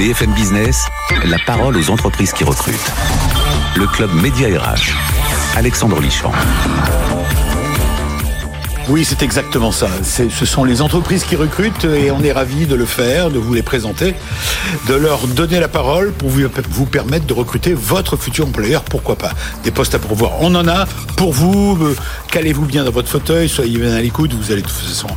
BFM Business, la parole aux entreprises qui recrutent. Le club Média RH. Alexandre Lichamp. Oui, c'est exactement ça. Ce sont les entreprises qui recrutent et on est ravis de le faire, de vous les présenter, de leur donner la parole pour vous, vous permettre de recruter votre futur employeur, pourquoi pas? Des postes à pourvoir, on en a pour vous. Euh, calez-vous bien dans votre fauteuil, soyez bien à l'écoute, vous allez de toute façon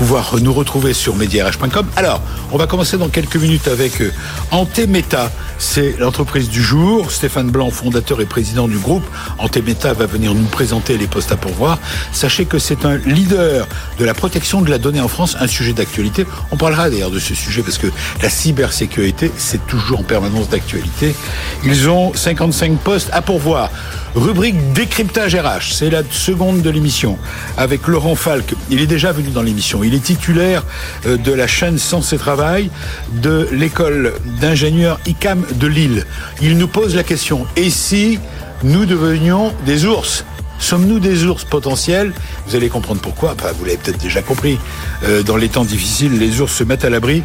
pouvoir nous retrouver sur mediarh.com. Alors, on va commencer dans quelques minutes avec euh, Antemeta. C'est l'entreprise du jour. Stéphane Blanc, fondateur et président du groupe. Antemeta va venir nous présenter les postes à pourvoir. Sachez que c'est un leader de la protection de la donnée en France, un sujet d'actualité. On parlera d'ailleurs de ce sujet parce que la cybersécurité, c'est toujours en permanence d'actualité. Ils ont 55 postes à pourvoir. Rubrique décryptage RH, c'est la seconde de l'émission avec Laurent Falk. Il est déjà venu dans l'émission. Il est titulaire euh, de la chaîne Sens et Travail de l'école d'ingénieurs ICAM de Lille. Il nous pose la question et si nous devenions des ours? Sommes-nous des ours potentiels? Vous allez comprendre pourquoi. vous l'avez peut-être déjà compris. Euh, dans les temps difficiles, les ours se mettent à l'abri.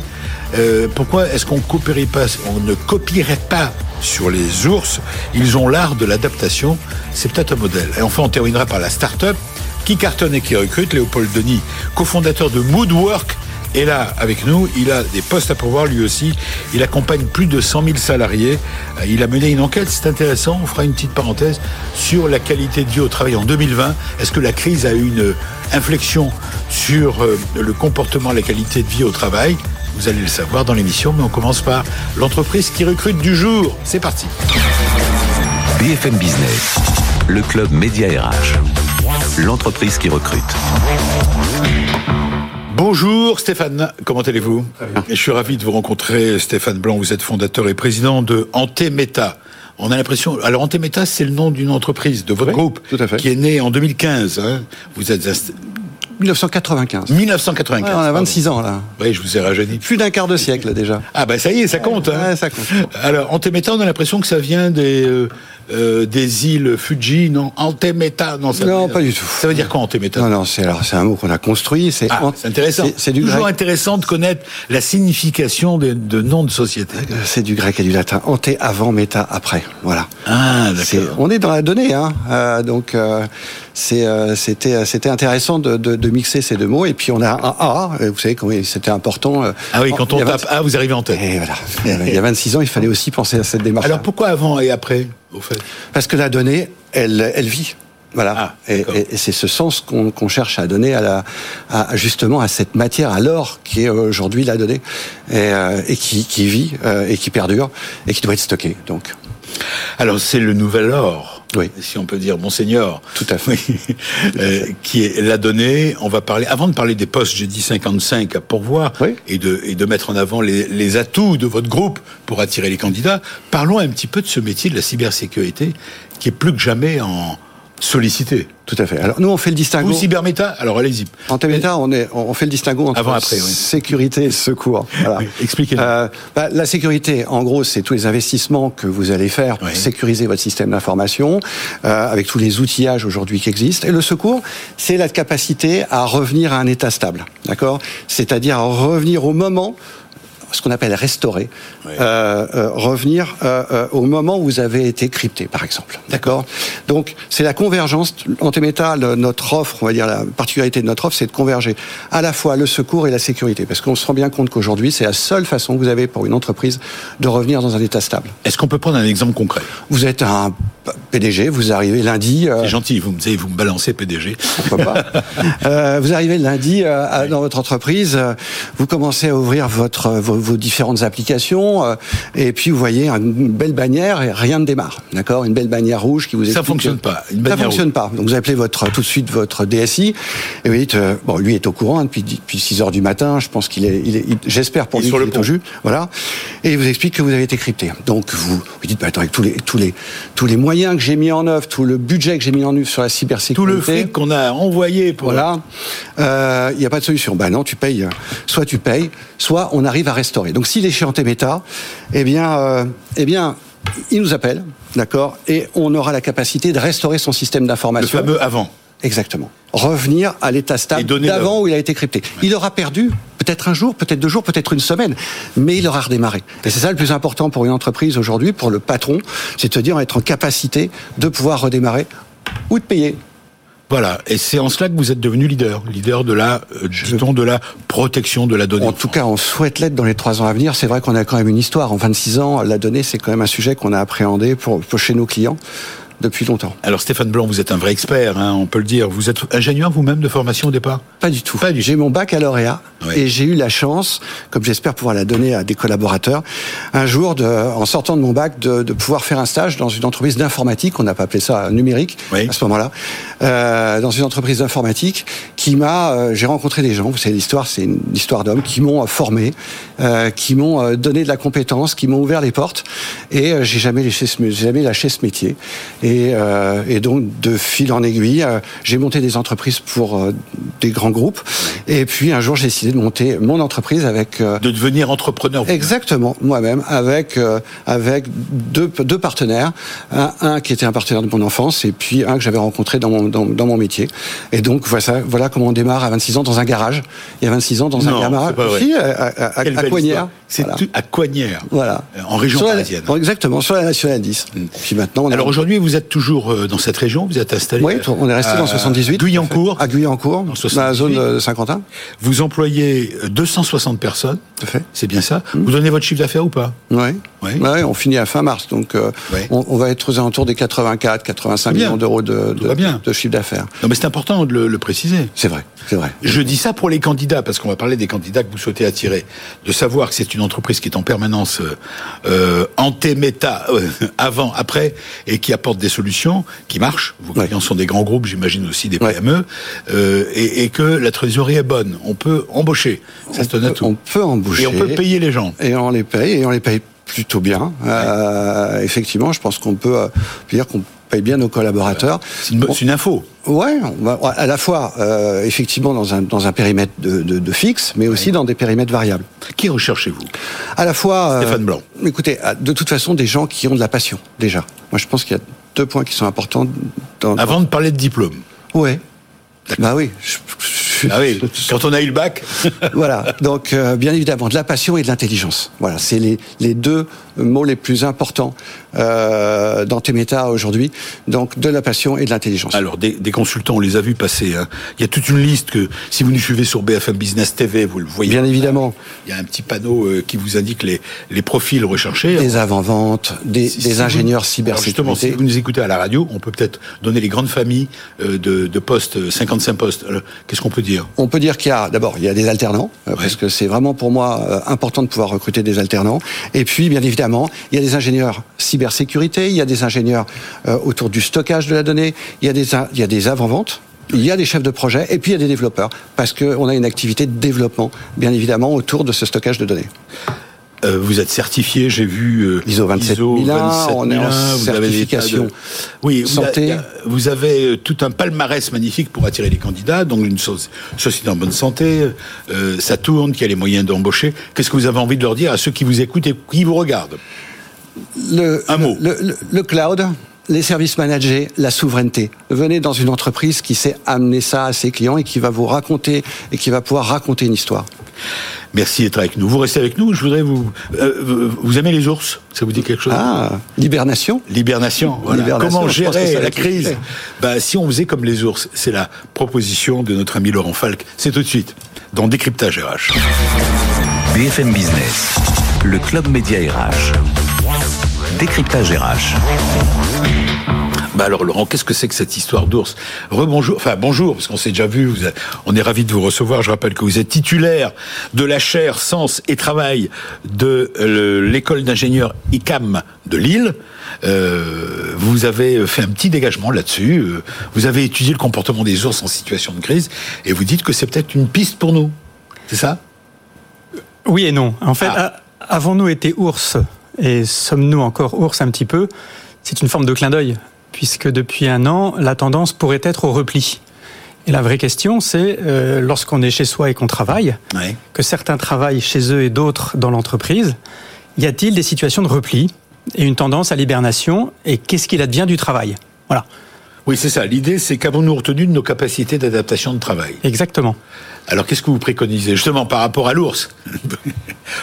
Euh, pourquoi est-ce qu'on ne copierait pas sur les ours? Ils ont l'art de l'adaptation. C'est peut-être un modèle. Et enfin, on terminera par la start-up qui cartonne et qui recrute. Léopold Denis, cofondateur de Moodwork, est là avec nous. Il a des postes à pourvoir lui aussi. Il accompagne plus de 100 000 salariés. Euh, il a mené une enquête, c'est intéressant. On fera une petite parenthèse sur la qualité de vie au travail en 2020. Est-ce que la crise a eu une inflexion sur euh, le comportement, la qualité de vie au travail? Vous allez le savoir dans l'émission, mais on commence par l'entreprise qui recrute du jour. C'est parti. BFM Business, le club Média RH, l'entreprise qui recrute. Bonjour Stéphane, comment allez-vous? Je suis ravi de vous rencontrer Stéphane Blanc, vous êtes fondateur et président de Antemeta. On a l'impression. Alors, Antemeta, c'est le nom d'une entreprise de votre groupe qui est née en 2015. Hein. Vous êtes 1995. 1995. on a 26 ans là. Oui, je vous ai rajeuni. Plus d'un quart de siècle déjà. Ah ben ça y est, ça compte. Hein. ça compte. Alors, Antemeta, on a l'impression que ça vient des euh, euh, des îles Fuji, non Antemeta, non. Ça non, pas du tout. Ça veut dire quoi Antemeta? Non, non, c'est alors c'est un mot qu'on a construit. C'est ah, intéressant. C'est toujours intéressant de connaître la signification de, de noms de société. Euh, c'est du grec et du latin. Ante avant, méta après. Voilà. Ah, d'accord. On est dans la donnée, hein. Euh, donc euh, c'était c'était intéressant de, de, de, mixer ces deux mots. Et puis on a un A. Vous savez, c'était important. Ah oui, quand on tape A, vous arrivez en tête. Et voilà. il y a 26 ans, il fallait aussi penser à cette démarche. Alors pourquoi avant et après? Parce que la donnée, elle, elle vit. Voilà. Ah, et, c'est ce sens qu'on cherche à donner à, la, à, justement à cette matière, à l'or qui est aujourd'hui la donnée et, euh, et qui, qui, vit euh, et qui perdure et qui doit être stocké. Donc. Alors c'est le nouvel or oui. si on peut dire, Monseigneur. Tout à fait. Euh, qui la donnée. On va parler, avant de parler des postes, j'ai dit 55 à pourvoir, et, de, et de mettre en avant les, les atouts de votre groupe pour attirer les candidats. Parlons un petit peu de ce métier de la cybersécurité qui est plus que jamais en, sollicité. Tout à fait. Alors nous on fait le distinguo. Ou cyberméta, alors allez-y. En méta, on est on fait le distinguo entre Avant, après, sécurité et secours. Voilà. Expliquez. Euh, bah, la sécurité, en gros, c'est tous les investissements que vous allez faire pour sécuriser votre système d'information, euh, avec tous les outillages aujourd'hui qui existent. Et le secours, c'est la capacité à revenir à un état stable, d'accord? C'est-à-dire revenir au moment ce qu'on appelle restaurer, euh, euh, revenir euh, au moment où vous avez été crypté, par exemple. D'accord? Donc, c'est la convergence. En Antemeta, notre offre, on va dire la particularité de notre offre, c'est de converger à la fois le secours et la sécurité. Parce qu'on se rend bien compte qu'aujourd'hui, c'est la seule façon que vous avez pour une entreprise de revenir dans un état stable. Est-ce qu'on peut prendre un exemple concret? Vous êtes un PDG, vous arrivez lundi. C'est gentil, vous me, vous me balancez PDG. Pourquoi pas? Vous arrivez lundi dans votre entreprise, vous commencez à ouvrir votre, vos, vos différentes applications, euh, et puis vous voyez une belle bannière et rien ne démarre, d'accord? Une belle bannière rouge qui vous explique. Ça fonctionne pas. Une ça fonctionne pas. Donc vous appelez votre tout de suite votre DSI et vous dites euh, bon lui est au courant depuis depuis 6 heures du matin. Je pense qu'il est, il est j'espère pour lui qu'il est au jus. Voilà. Et il vous explique que vous avez été crypté. Donc vous vous dites bah, attends avec tous les tous les tous les moyens que j'ai mis en œuvre, tout le budget que j'ai mis en œuvre sur la cybersécurité, tout le fric qu'on a envoyé pour voilà, euh, il n'y a pas de solution. Bah non, tu payes. Soit tu payes, soit on arrive à Donc s'il est chez Antemeta, eh bien, euh, eh bien, il nous appelle, d'accord, et on aura la capacité de restaurer son système d'information. Le fameux avant. Exactement. Revenir à l'état stable d'avant où il a été crypté. Il aura perdu peut-être un jour, peut-être deux jours, peut-être une semaine, mais il aura redémarré. Et c'est ça le plus important pour une entreprise aujourd'hui, pour le patron, c'est de se dire être en capacité de pouvoir redémarrer ou de payer. Voilà, et c'est en cela que vous êtes devenu leader, leader de la, euh, de la protection de la donnée. En tout cas, on souhaite l'être dans les trois ans à venir. C'est vrai qu'on a quand même une histoire. En 26 ans, la donnée, c'est quand même un sujet qu'on a appréhendé pour, pour chez nos clients depuis longtemps. Alors Stéphane Blanc, vous êtes un vrai expert, hein, on peut le dire. Vous êtes ingénieur vous-même de formation au départ? Pas du tout. J'ai mon baccalauréat et j'ai eu la chance, comme j'espère pouvoir la donner à des collaborateurs, un jour, de, en sortant de mon bac, de, de pouvoir faire un stage dans une entreprise d'informatique, on n'a pas appelé ça numérique à ce moment-là, euh, dans une entreprise d'informatique qui m'a, euh, j'ai rencontré des gens, vous savez l'histoire, c'est une histoire d'hommes qui m'ont euh, formé, euh, qui m'ont donné de la compétence, qui m'ont ouvert les portes et j'ai jamais lâché ce, jamais lâché ce métier. Et, euh, et, donc, de fil en aiguille, euh, j'ai monté des entreprises pour euh, des grands groupes. Et puis, un jour, j'ai décidé de monter mon entreprise avec... de devenir entrepreneur. Exactement, moi-même, avec, avec deux, deux partenaires. Un, un, qui était un partenaire de mon enfance et puis un que j'avais rencontré dans mon, dans, dans, mon métier. Et donc, voilà, voilà comment on démarre à 26 ans dans un garage. Il y a 26 ans dans un garage. Aussi, à, à, à, Coignères. C'est à Coignères. Voilà. En région parisienne. exactement, sur la nationale 10. Mm. Puis maintenant, Alors aujourd'hui, vous êtes toujours euh, dans cette région Vous êtes installé Oui, on est resté dans 78. Guyancourt À Guyancourt, dans la zone de Saint-Quentin. Vous employez 260 personnes. Tout fait. C'est bien ça. Mmh. Vous donnez votre chiffre d'affaires ou pas? Oui. Ouais. Ouais, on finit à fin mars, donc euh, ouais. on, on, va être aux alentours des 84, 85 millions d'euros de, de, de, chiffre d'affaires. Non, mais c'est important de le, le préciser. C'est vrai, c'est vrai. Je dis ça pour les candidats, parce qu'on va parler des candidats que vous souhaitez attirer, de savoir que c'est une entreprise qui est en permanence euh, anté-méta, euh, avant, après, et qui apporte des solutions, qui marchent. Vos clients sont des grands groupes, j'imagine aussi des PME, euh, et, et, que la trésorerie est bonne. On peut embaucher. Ça on, peut, on peut embaucher. Et on peut payer les gens. Et on les paye, et on les paye plutôt bien. Euh, effectivement, je pense qu'on peut, euh, dire qu'on paye bien nos collaborateurs. C'est une, une, info. Ouais, à la fois euh, effectivement dans un dans un périmètre de, de, de fixe, mais aussi dans des périmètres variables. Qui recherchez-vous? À la fois Stéphane Blanc. Euh, écoutez, de toute façon, des gens qui ont de la passion déjà. Moi, je pense qu'il y a deux points qui sont importants. Dans, Avant de parler de diplôme. Ouais. Bah oui. Je, ah oui, quand on a eu le bac. voilà, donc euh, bien évidemment, de la passion et de l'intelligence. Voilà, c'est les, les deux mots les plus importants euh, dans Temeta aujourd'hui. Donc de la passion et de l'intelligence. Alors des, des, consultants, on les a vus passer. Hein. Il y a toute une liste que si vous nous suivez sur BFM Business TV, vous le voyez. Bien évidemment. Il y a un petit panneau euh, qui vous indique les, les profils recherchés. Des avant-ventes, des, si, des si ingénieurs vous, cybersécurité. Justement, si vous nous écoutez à la radio, on peut peut-être donner les grandes familles euh, de, de postes, 55 postes. Qu'est-ce qu'on peut dire? On peut dire qu'il y a d'abord il y a des alternants ouais. parce que c'est vraiment pour moi euh, important de pouvoir recruter des alternants. Et puis bien évidemment il y a des ingénieurs cybersécurité, il y a des ingénieurs euh, autour du stockage de la donnée, il y a des il y a des avant-ventes. Il y a des chefs de projet et puis il y a des développeurs parce qu'on a une activité de développement, bien évidemment, autour de ce stockage de données. Euh, vous êtes certifié, j'ai vu euh, ISO 27001, on est en vous certification avez de... oui, santé. Vous, a, vous, avez euh, tout un palmarès magnifique pour attirer les candidats, donc une so société en bonne santé, euh, ça tourne, qui a les moyens d'embaucher. Qu'est-ce que vous avez envie de leur dire à ceux qui vous écoutent et qui vous regardent? Le, Un mot. Le, le, le cloud, les services managés, la souveraineté. Venez dans une entreprise qui sait amener ça à ses clients et qui va vous raconter et qui va pouvoir raconter une histoire. Merci d'être avec nous. Vous restez avec nous. Je voudrais vous. Euh, vous aimez les ours? Ça vous dit quelque chose? Ah, l'hibernation. L'hibernation. Voilà. Comment gérer la crise? Bah, Si on faisait comme les ours, c'est la proposition de notre ami Laurent Falk. C'est tout de suite dans Décryptage RH. BFM Business, le club média RH. Décryptage RH. Bah alors Laurent, qu'est-ce que c'est que cette histoire d'ours? Rebonjour, enfin bonjour, parce qu'on s'est déjà vu, vous on est ravi de vous recevoir. Je rappelle que vous êtes titulaire de la chaire Sens et Travail de euh, l'école d'ingénieurs ICAM de Lille. Euh, vous avez fait un petit dégagement là-dessus. Euh, vous avez étudié le comportement des ours en situation de crise et vous dites que c'est peut-être une piste pour nous. C'est ça? Oui et non. En fait, ah. avons-nous été ours? Et sommes-nous encore ours un petit peu? C'est une forme de clin d'œil puisque depuis un an, la tendance pourrait être au repli. Et la vraie question, c'est euh, lorsqu'on est chez soi et qu'on travaille, ouais. que certains travaillent chez eux et d'autres dans l'entreprise, y a-t-il des situations de repli et une tendance à l'hibernation? Et qu'est-ce qu'il advient du travail? Voilà. Oui, c'est ça. L'idée, c'est qu'avons-nous retenu de nos capacités d'adaptation de travail Exactement. Alors, qu'est-ce que vous préconisez justement par rapport à l'ours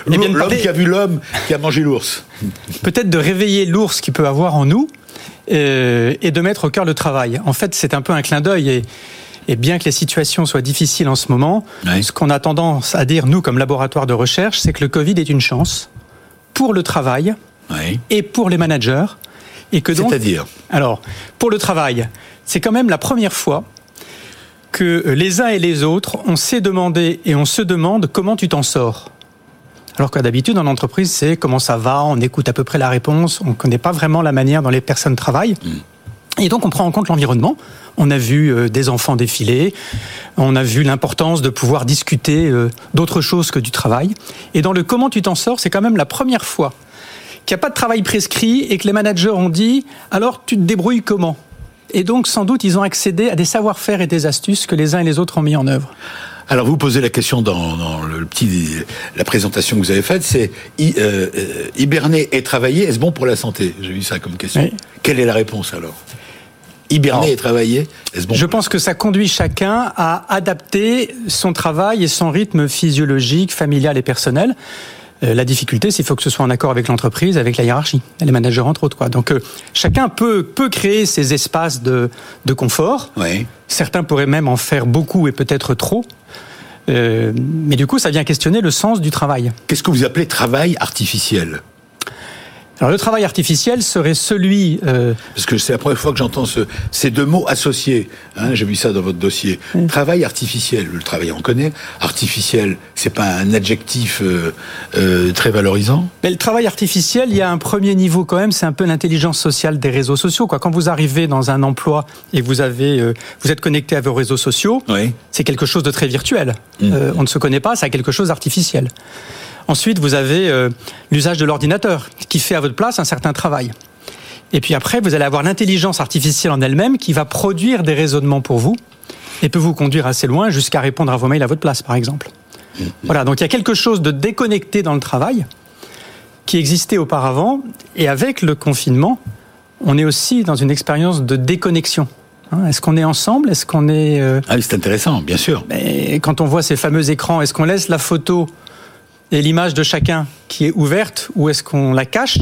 eh L'homme qui a vu l'homme qui a mangé l'ours. Peut-être de réveiller l'ours qui peut avoir en nous euh, et de mettre au cœur le travail. En fait, c'est un peu un clin d'œil et, et, bien que les situations soient difficiles en ce moment, ce qu'on a tendance à dire, nous, comme laboratoire de recherche, c'est que le Covid est une chance pour le travail et pour les managers. Et que donc, C'est-à-dire Alors, pour le travail, c'est quand même la première fois que les uns et les autres, on s'est demandé et on se demande comment tu t'en sors. Alors qu'à d'habitude, en entreprise, c'est comment ça va, on écoute à peu près la réponse, on ne connaît pas vraiment la manière dont les personnes travaillent. Mm. Et donc, on prend en compte l'environnement. On a vu euh, des enfants défiler, on a vu l'importance de pouvoir discuter euh, d'autre chose que du travail. Et dans le comment tu t'en sors, c'est quand même la première fois qu'il n'y a pas de travail prescrit et que les managers ont dit alors tu te débrouilles comment? Et donc, sans doute, ils ont accédé à des savoir-faire et des astuces que les uns et les autres ont mis en œuvre. Alors vous posez la question dans, le petit la présentation que vous avez faite, c'est euh, euh, hiberner et travailler, est-ce bon pour la santé? J'ai vu ça comme question. Quelle est la réponse alors? Hiberner et travailler, est-ce bon? Je pense que ça conduit chacun à adapter son travail et son rythme physiologique, familial et personnel. Euh, la difficulté, c'est qu'il faut que ce soit en accord avec l'entreprise, avec la hiérarchie, les managers entre autres. Quoi. Donc chacun peut, peut créer ses espaces de, de confort. Oui. Certains pourraient même en faire beaucoup et peut-être trop. Euh, mais du coup, ça vient questionner le sens du travail. Qu'est-ce que vous appelez travail artificiel? Alors le travail artificiel serait celui... Euh... Parce que c'est la première fois que j'entends ce, ces deux mots associés. Hein, J'ai vu ça dans votre dossier. Travail artificiel, le travail on connaît. Artificiel, c'est pas un adjectif euh, euh, très valorisant Mais le travail artificiel, il y a un premier niveau quand même, c'est un peu l'intelligence sociale des réseaux sociaux. Quoi. Quand vous arrivez dans un emploi et vous, avez, vous êtes connecté à vos réseaux sociaux, oui. c'est quelque chose de très virtuel. Mmh. On ne se connaît pas, c'est quelque chose d'artificiel. Ensuite, vous avez euh, l'usage de l'ordinateur qui fait à votre place un certain travail. Et puis après, vous allez avoir l'intelligence artificielle en elle-même qui va produire des raisonnements pour vous et peut vous conduire assez loin jusqu'à répondre à vos mails à votre place, par exemple. Voilà, donc il y a quelque chose de déconnecté dans le travail qui existait auparavant et avec le confinement, on est aussi dans une expérience de déconnexion. Hein, est-ce qu'on est ensemble? Est-ce qu'on est... Euh... Ah oui, c'est intéressant, bien sûr. Mais quand on voit ces fameux écrans, est-ce qu'on laisse la photo et l'image de chacun qui est ouverte ou est-ce qu'on la cache?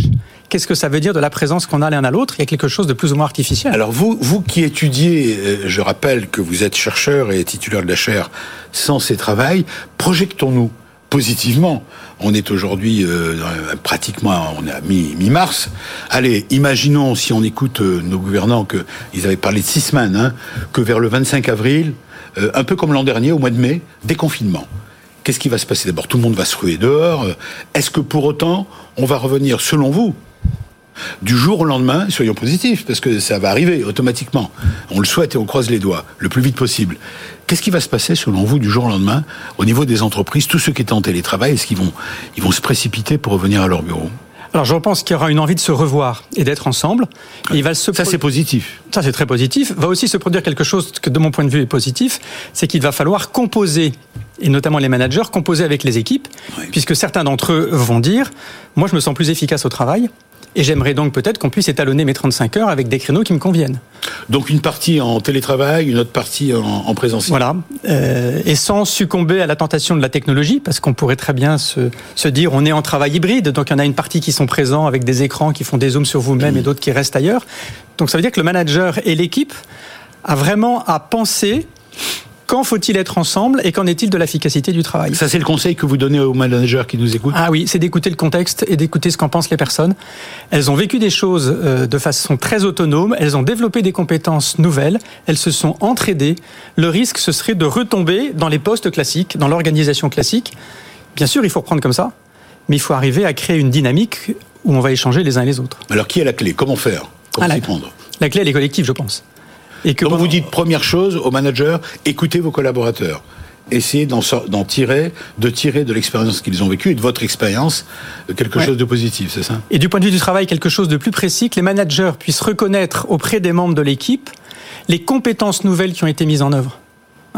Qu'est-ce que ça veut dire de la présence qu'on a l'un à l'autre? Il y a quelque chose de plus ou moins artificiel. Alors vous, vous qui étudiez, euh, je rappelle que vous êtes chercheur et titulaire de la chaire Sens et Travail, projectons-nous positivement. On est aujourd'hui euh, pratiquement, on est à mi-mars. Allez, imaginons si on écoute euh, nos gouvernants que ils avaient parlé de six semaines, hein, que vers le 25 avril, euh, un peu comme l'an dernier, au mois de mai, déconfinement. Qu'est-ce qui va se passer D'abord, tout le monde va se ruer dehors. Est-ce que pour autant, on va revenir, selon vous, du jour au lendemain, soyons positifs, parce que ça va arriver automatiquement. On le souhaite et on croise les doigts, le plus vite possible. Qu'est-ce qui va se passer, selon vous, du jour au lendemain, au niveau des entreprises, tous ceux qui étaient en télétravail, est-ce qu'ils vont, ils vont se précipiter pour revenir à leur bureau? Alors je pense qu'il y aura une envie de se revoir et d'être ensemble. il va se ça c'est positif. Ça c'est très positif. Va aussi se produire quelque chose que de mon point de vue est positif, c'est qu'il va falloir composer et notamment les managers composer avec les équipes, oui. puisque certains d'entre eux vont dire moi je me sens plus efficace au travail. Et j'aimerais donc peut-être qu'on puisse étalonner mes 35 heures avec des créneaux qui me conviennent. Donc une partie en télétravail, une autre partie en, en présentiel. Voilà. Euh, et sans succomber à la tentation de la technologie, parce qu'on pourrait très bien se, se, dire on est en travail hybride, donc il y en a une partie qui sont présents avec des écrans qui font des zooms sur vous-même mmh. et d'autres qui restent ailleurs. Donc ça veut dire que le manager et l'équipe a vraiment à penser quand faut-il être ensemble et qu'en est-il de l'efficacité du travail? Ça, c'est le conseil que vous donnez aux managers qui nous écoutent Ah oui, c'est d'écouter le contexte et d'écouter ce qu'en pensent les personnes. Elles ont vécu des choses euh, de façon très autonome, elles ont développé des compétences nouvelles, elles se sont entraidées. Le risque, ce serait de retomber dans les postes classiques, dans l'organisation classique. Bien sûr, il faut reprendre comme ça, mais il faut arriver à créer une dynamique où on va échanger les uns et les autres. Alors, qui est la clé? Comment faire Comment ah, s'y prendre? La clé, elle est collective, je pense. Et que Donc vous dites première chose aux managers, écoutez vos collaborateurs. Essayez d'en tirer, de tirer de l'expérience qu'ils ont vécue et de votre expérience quelque ouais. chose de positif, c'est ça? Et du point de vue du travail, quelque chose de plus précis, que les managers puissent reconnaître auprès des membres de l'équipe les compétences nouvelles qui ont été mises en œuvre.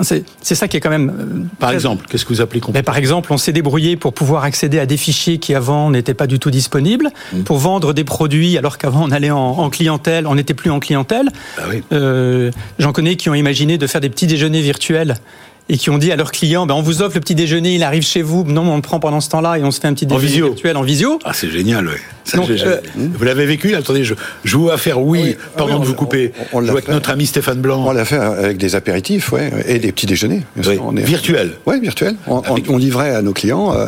C'est ça qui est quand même. Euh, par exemple, qu'est-ce que vous appelez compliqué Par exemple, on s'est débrouillé pour pouvoir accéder à des fichiers qui avant n'étaient pas du tout disponibles, mmh. pour vendre des produits alors qu'avant on allait en, clientèle, on n'était plus en clientèle. Bah oui. euh, J'en connais qui ont imaginé de faire des petits déjeuners virtuels et qui ont dit à leurs clients ben, on vous offre le petit déjeuner, il arrive chez vous. Non, on le prend pendant ce temps-là et on se fait un petit déjeuner virtuel en visio. Ah, c'est génial, oui. Euh, vous l'avez vécu Attendez, je, je vous faire oui, pardon de vous couper. On, l'a avec notre ami Stéphane Blanc. On l'a fait avec des apéritifs, ouais, et des petits déjeuners. Oui. On est... Virtuel. Oui, virtuel. On, livrait à nos clients euh,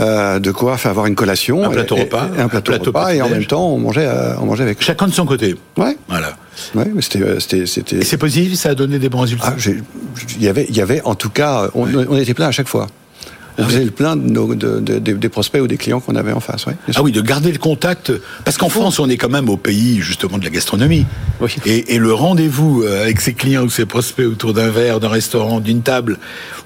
euh, de quoi faire avoir une collation, un plateau repas, un plateau, repas, et en même temps on mangeait, on mangeait avec. Chacun de son côté. Ouais. Voilà. Ouais, mais c'était, c'était, Et c'est positif, ça a donné des bons résultats. Ah, il y avait, il y avait en tout cas, on, était plein à chaque fois. On faisait le plein de des prospects ou des clients qu'on avait en face. ah oui, de garder le contact. Parce qu'en France, on est quand même au pays justement de la gastronomie. Et, le rendez-vous euh, avec ses clients ou ses prospects autour d'un verre, d'un restaurant, d'une table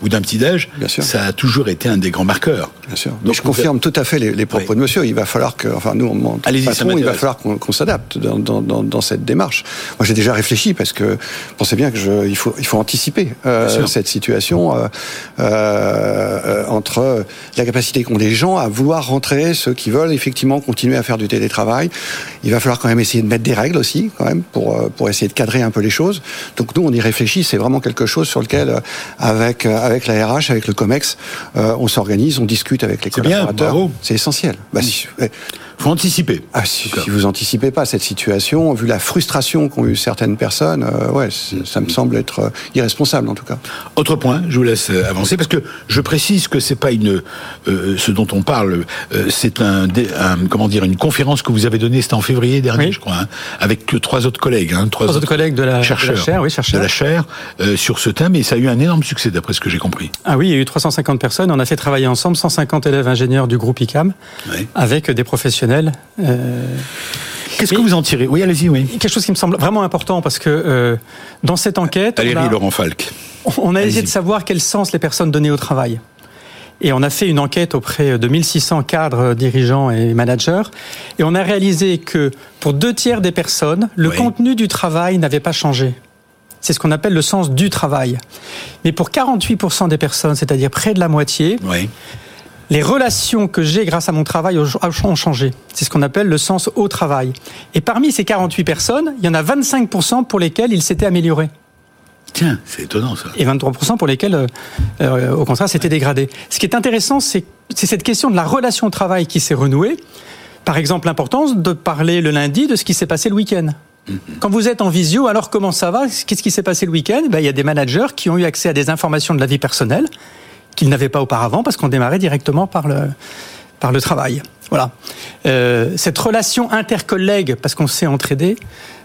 ou d'un petit-déj, ça a toujours été un des grands marqueurs. Bien sûr. Donc, je confirme tout à fait les, propos de monsieur. Il va falloir que, enfin nous, on patron, il va falloir qu'on s'adapte dans, cette démarche. Moi, j'ai déjà réfléchi parce que pensez bien que je, il faut, il faut anticiper euh, cette situation euh, euh, entre la capacité qu'ont les gens à vouloir rentrer, ceux qui veulent effectivement continuer à faire du télétravail. Il va falloir quand même essayer de mettre des règles aussi, quand même, pour, euh, pour essayer de cadrer un peu les choses. Donc nous, on y réfléchit. C'est vraiment quelque chose sur lequel, euh, avec, euh, avec la RH, avec le COMEX, on s'organise, on discute avec les collaborateurs. C'est essentiel. Bah, si, faut anticiper. Ah, si, si, vous anticipez pas cette situation, vu la frustration qu'ont eu certaines personnes, euh, ouais, ça me semble être euh, irresponsable en tout cas. Autre point, je vous laisse euh, avancer parce que je précise que c'est pas une ce dont on parle, c'est un, comment dire une conférence que vous avez donnée, c'était en février dernier, je crois, hein, avec trois autres collègues, hein, trois, autres collègues de la, chercheurs, de la chaire, oui, chercheurs. de la chaire sur ce thème et ça a eu un énorme succès d'après ce que j'ai compris. Ah oui, il y a eu 350 personnes, on a fait travailler ensemble 150 élèves ingénieurs du groupe ICAM avec des professionnels euh, Qu'est-ce que vous en tirez? Oui, allez-y, oui. Quelque chose qui me semble vraiment important parce que euh, dans cette enquête. Valérie Laurent Falk. On a essayé de savoir quel sens les personnes donnaient au travail. Et on a fait une enquête auprès de 1600 cadres, dirigeants et managers. Et on a réalisé que pour deux tiers des personnes, le contenu du travail n'avait pas changé. C'est ce qu'on appelle le sens du travail. Mais pour 48% des personnes, c'est-à-dire près de la moitié, oui les relations que j'ai grâce à mon travail ont changé. C'est ce qu'on appelle le sens au travail. Et parmi ces 48 personnes, il y en a 25% pour lesquelles il s'était amélioré. Tiens, c'est étonnant ça. Et 23% pour lesquels, euh, euh, au contraire, c'était dégradé. Ce qui est intéressant, c'est cette question de la relation au travail qui s'est renouée. Par exemple, l'importance de parler le lundi de ce qui s'est passé le week-end. Mm-hmm. Quand vous êtes en visio, alors comment ça va? Qu'est-ce qui s'est passé le week-end? Ben, Il y a des managers qui ont eu accès à des informations de la vie personnelle qu'ils n'avaient pas auparavant parce qu'on démarrait directement par le, par le travail. Voilà. Euh, cette relation intercollègue, parce qu'on s'est entraidé,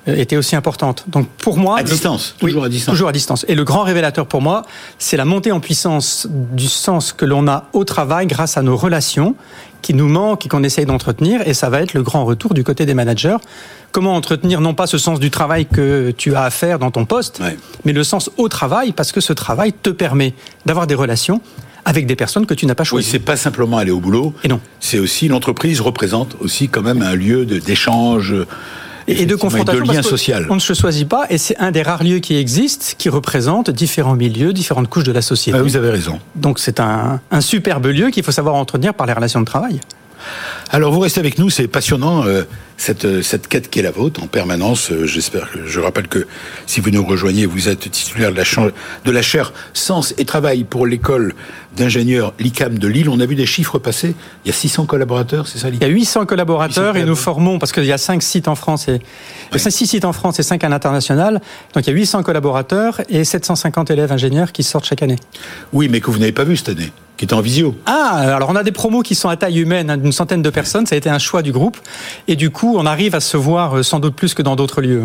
était aussi importante. Donc pour moi, à distance, toujours à distance, toujours à distance. Et le grand révélateur pour moi, c'est la montée en puissance du sens que l'on a au travail grâce à nos relations qui nous manquent et qu'on essaye d'entretenir. Et ça va être le grand retour du côté des managers. Comment entretenir non pas ce sens du travail que tu as à faire dans ton poste, mais le sens au travail, parce que ce travail te permet d'avoir des relations avec des personnes que tu n'as pas choisies. Oui, c'est pas simplement aller au boulot. Et non. C'est aussi l'entreprise représente aussi quand même un lieu d'échange. Et de confrontation. de lien social. On ne se choisit pas, et c'est un des rares lieux qui existent, qui représente différents milieux, différentes couches de la société. Ah, vous avez raison. Donc c'est un, un superbe lieu qu'il faut savoir entretenir par les relations de travail. Alors vous restez avec nous, c'est passionnant euh, cette, euh, cette quête qui est la vôtre en permanence. Euh, j'espère que je rappelle que si vous nous rejoignez, vous êtes titulaire de la, de la chaire Sens et Travail pour l'école d'ingénieurs l'ICAM de Lille. On a vu des chiffres passer. Il y a 600 collaborateurs, c'est ça Il y a 800 collaborateurs et nous formons parce qu'il y a 5 sites en France et 6 sites en France et 5 à l'international. Donc il y a 800 collaborateurs et 750 élèves ingénieurs qui sortent chaque année. Oui, mais que vous n'avez pas vu cette année qui est en visio. Ah, alors on a des promos qui sont à taille humaine, hein, d'une centaine de personnes. Ça a été un choix du groupe. Et du coup, on arrive à se voir euh, sans doute plus que dans d'autres lieux.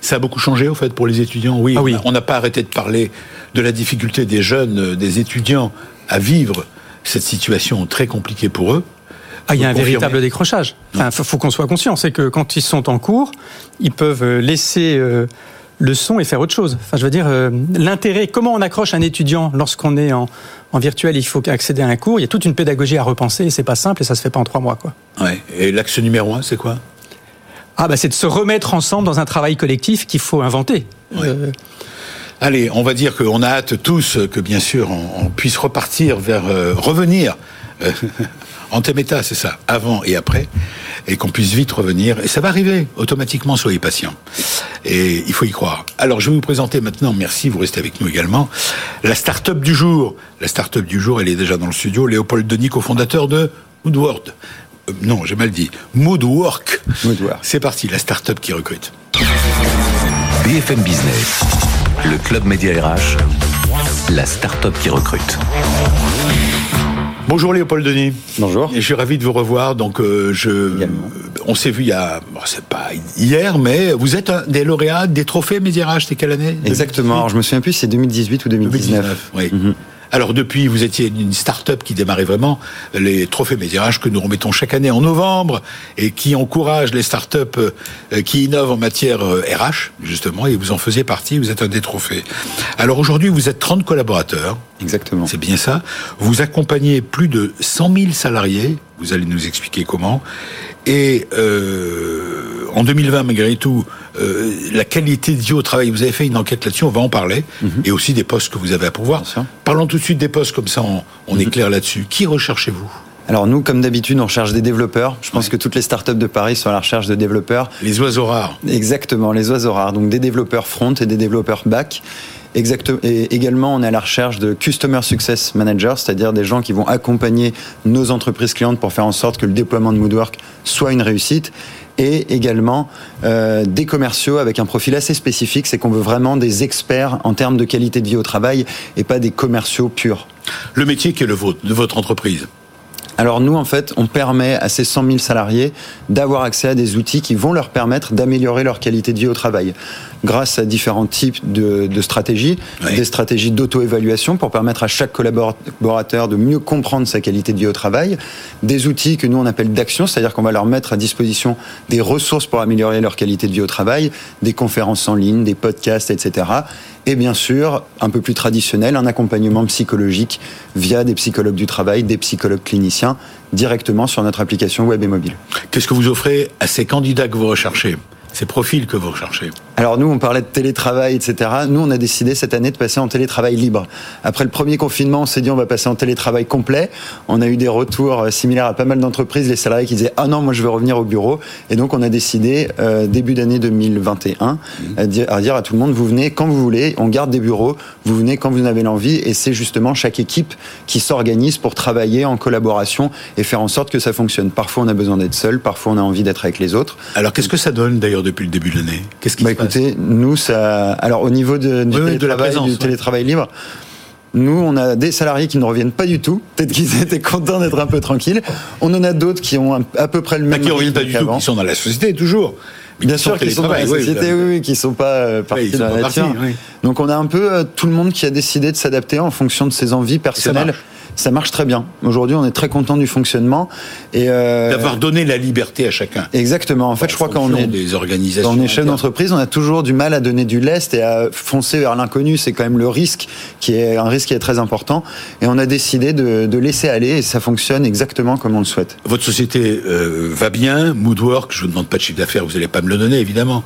Ça a beaucoup changé, au fait, pour les étudiants. Oui, ah oui. on n'a pas arrêté de parler de la difficulté des jeunes, euh, des étudiants à vivre cette situation très compliquée pour eux. Ah, il y a un véritable décrochage. Il faut qu'on soit conscient, c'est que quand ils sont en cours, ils peuvent euh, laisser le son et faire autre chose. Enfin, je veux dire, euh, l'intérêt, comment on accroche un étudiant lorsqu'on est en, en virtuel, il faut accéder à un cours. Il y a toute une pédagogie à repenser et c'est pas simple et ça se fait pas en trois mois, quoi. Ouais. Et l'axe numéro un, c'est quoi? Ah, bah, c'est de se remettre ensemble dans un travail collectif qu'il faut inventer. Euh, Allez, on va dire qu'on a hâte tous que bien sûr on, puisse repartir vers euh, revenir téméta, c'est ça, avant et après, et qu'on puisse vite revenir. Et ça va arriver automatiquement, soyez patients. Et il faut y croire. Alors, je vais vous présenter maintenant, merci, vous restez avec nous également, la start-up du jour. La start-up du jour, elle est déjà dans le studio. Léopold Denis, cofondateur de Woodward. Euh, non, j'ai mal dit. Moodwork. Moodwork. C'est parti, la start-up qui recrute. BFM Business. Le Club Média RH, la start-up qui recrute. Bonjour Léopold Denis. Bonjour. Et je suis ravi de vous revoir. Donc, euh, je, on s'est vu il y a, c'est pas hier, mais vous êtes un des lauréats des trophées Média RH. C'était quelle année? Exactement. Alors, je me souviens plus, c'est 2018 ou 2019. 2019 oui. Mhm. Alors depuis, vous étiez une start-up qui démarrait vraiment les trophées Médirage que nous remettons chaque année en novembre et qui encourage les start-up euh, qui innovent en matière RH, euh, justement, et vous en faisiez partie, vous êtes un des trophées. Alors aujourd'hui, vous êtes 30 collaborateurs. Exactement. C'est bien ça. Vous accompagnez plus de 100 000 salariés, vous allez nous expliquer comment. Et euh, en 2020, malgré tout, euh, la qualité de vie au travail, vous avez fait une enquête là-dessus, on va en parler, mhm. et aussi des postes que vous avez à pourvoir. Parlons tout de suite des postes, comme ça on, on est mhm. clair là-dessus. Qui recherchez-vous? Alors nous, comme d'habitude, on cherche des développeurs. Je pense que toutes les startups de Paris sont à la recherche de développeurs. Les oiseaux rares. Exactement, les oiseaux rares. Donc des développeurs front et des développeurs back. Exactement. Et également, on est à la recherche de Customer Success Managers, c'est-à-dire des gens qui vont accompagner nos entreprises clientes pour faire en sorte que le déploiement de Moodwork soit une réussite et également euh, des commerciaux avec un profil assez spécifique, c'est qu'on veut vraiment des experts en termes de qualité de vie au travail et pas des commerciaux purs. Le métier qui est le vôtre, de votre entreprise. Alors nous, en fait, on permet à ces 100 000 salariés d'avoir accès à des outils qui vont leur permettre d'améliorer leur qualité de vie au travail grâce à différents types de, de stratégies, des stratégies d'auto-évaluation pour permettre à chaque collaborateur de mieux comprendre sa qualité de vie au travail, des outils que nous on appelle d'action, c'est-à-dire qu'on va leur mettre à disposition des ressources pour améliorer leur qualité de vie au travail, des conférences en ligne, des podcasts, etc. Et bien sûr, un peu plus traditionnel, un accompagnement psychologique via des psychologues du travail, des psychologues cliniciens, directement sur notre application web et mobile. Qu'est-ce que vous offrez à ces candidats que vous recherchez ces profils que vous recherchez? Alors nous, on parlait de télétravail, etc. Nous, on a décidé cette année de passer en télétravail libre. Après le premier confinement, on s'est dit on va passer en télétravail complet. On a eu des retours euh, similaires à pas mal d'entreprises, les salariés qui disaient ah non, moi je veux revenir au bureau. Et donc on a décidé euh, début d'année 2021 à, dire, à dire à tout le monde vous venez quand vous voulez, on garde des bureaux, vous venez quand vous en avez l'envie. Et c'est justement chaque équipe qui s'organise pour travailler en collaboration et faire en sorte que ça fonctionne. Parfois on a besoin d'être seul, parfois on a envie d'être avec les autres. Alors qu'est-ce que ça donne d'ailleurs depuis le début de l'année? Qu'est-ce qui bah, nous, ça. Alors, au niveau de, du, télétravail, du télétravail libre, nous, on a des salariés qui ne reviennent pas du tout. Peut-être qu'ils étaient contents d'être un peu tranquilles. On en a d'autres qui ont à peu près le même. Qui ne reviennent pas du tout, qui sont dans la société toujours. Bien sûr qu'ils sont dans la société, oui, oui, qui sont pas euh, partis de la nature. Donc on a un peu euh, tout le monde qui a décidé de s'adapter en fonction de ses envies personnelles ça marche très bien. Aujourd'hui, on est très content du fonctionnement et euh, d'avoir donné la liberté à chacun. Exactement. En fait, je crois qu'on est des organisations, on est chef d'entreprise, on a toujours du mal à donner du lest et à foncer vers l'inconnu. C'est quand même le risque qui est un risque qui est très important. Et on a décidé de, de laisser aller et ça fonctionne exactement comme on le souhaite. Votre société euh, va bien, Moodwork. Je vous demande pas de chiffre d'affaires, vous n'allez pas me le donner évidemment.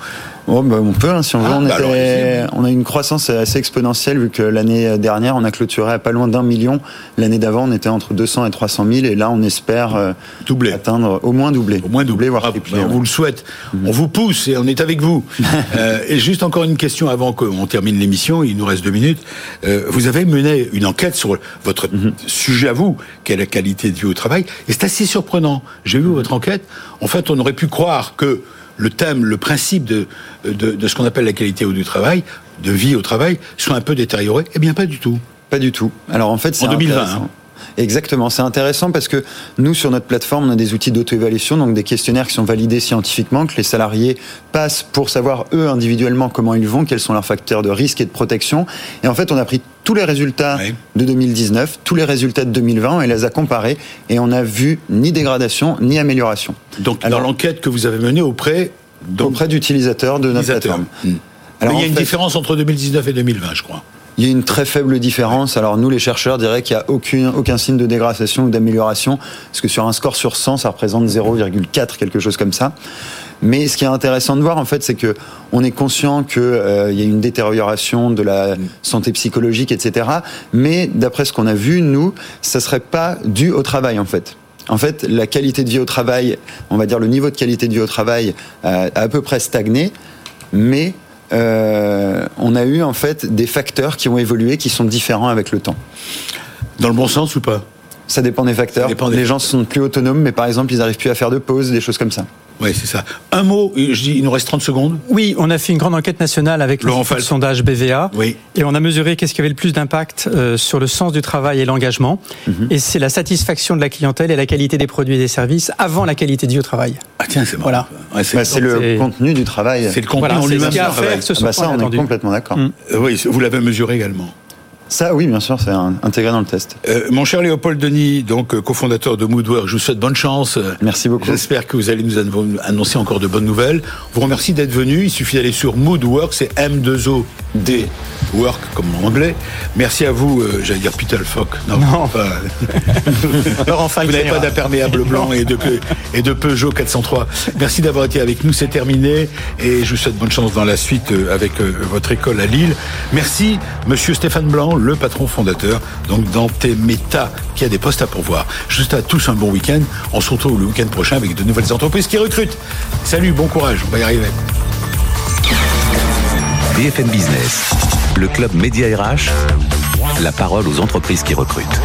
Oh, bah, on peut, hein, si on veut. Ah, on, bah, on, a une croissance assez exponentielle vu que l'année dernière, on a clôturé à pas loin d'un million. L'année d'avant, on était entre 200 et 300 000 et là, on espère euh, doubler. atteindre au moins doubler. Au moins doubler, voire tripler. On vous le souhaite. On vous pousse et on est avec vous. euh, et juste encore une question avant qu'on termine l'émission, il nous reste deux minutes. Euh, vous avez mené une enquête sur votre mm-hmm. sujet à vous, qui est la qualité de vie au travail. Et c'est assez surprenant. J'ai vu votre enquête. En fait, on aurait pu croire que le thème, le principe de, de, ce qu'on appelle la qualité du travail, de vie au travail, soit un peu détérioré Eh bien, pas du tout. Pas du tout. Alors en fait, c'est en 2020. Exactement, c'est intéressant parce que nous, sur notre plateforme, on a des outils d'auto-évaluation, donc des questionnaires qui sont validés scientifiquement, que les salariés passent pour savoir, eux, individuellement, comment ils vont, quels sont leurs facteurs de risque et de protection. Et en fait, on a pris tous les résultats de 2019, tous les résultats de 2020, et les a comparés, et on n'a vu ni dégradation, ni amélioration. Donc, dans l'enquête que vous avez menée auprès... Auprès d'utilisateurs de notre plateforme. Hmm. Alors, il y a une différence entre 2019 et 2020, je crois. Il y a une très faible différence. Alors nous, les chercheurs, diraient qu'il n'y a aucun, aucun signe de dégradation ou d'amélioration, parce que sur un score sur 100, ça représente 0,4, quelque chose comme ça. Mais ce qui est intéressant de voir, en fait, c'est que on est conscient qu'il euh, y a une détérioration de la santé psychologique, etc. Mais d'après ce qu'on a vu, nous, ça serait pas dû au travail, en fait. En fait, la qualité de vie au travail, on va dire le niveau de qualité de vie au travail, euh, a à peu près stagné, mais euh, on a eu en fait des facteurs qui ont évolué, qui sont différents avec le temps. Dans le bon sens ou pas? Ça dépend des facteurs. les gens sont plus autonomes, mais par exemple, ils n'arrivent plus à faire de pause, des choses comme ça. Oui, c'est ça. Un mot, je dis, il nous reste 30 secondes. Oui, on a fait une grande enquête nationale avec le sondage BVA. Oui. Et on a mesuré qu'est-ce qui avait le plus d'impact euh, sur le sens du travail et l'engagement. Mhm. Et c'est la satisfaction de la clientèle et la qualité des produits et des services avant la qualité au travail. Ah tiens, c'est bon. Voilà. Bah, c'est le contenu du travail. C'est le contenu en lui-même. Ce ah bah ça, on est complètement d'accord. Mm. Euh, oui, vous l'avez mesuré également. Ça, oui, bien sûr, c'est intégré dans le test. Euh, mon cher Léopold Denis, donc euh, cofondateur de Moodwork, je vous souhaite bonne chance. Merci beaucoup. J'espère que vous allez nous annoncer encore de bonnes nouvelles. Je vous remercie d'être venu. Il suffit d'aller sur Moodwork, c'est M2O-D, work comme en anglais. Merci à vous, euh, j'allais dire Peter Fock. Non, non. Pas... vous n'avez pas d'imperméable blanc et de, et de Peugeot 403. Merci d'avoir été avec nous, c'est terminé. Et je vous souhaite bonne chance dans la suite avec votre école à Lille. Merci, monsieur Stéphane Blanc le patron fondateur, donc dans tes méta, qui a des postes à pourvoir. Juste à tous un bon week-end. On se retrouve le week-end prochain avec de nouvelles entreprises qui recrutent. Salut, bon courage, on va y arriver. BFM Business, le club Média RH, la parole aux entreprises qui recrutent.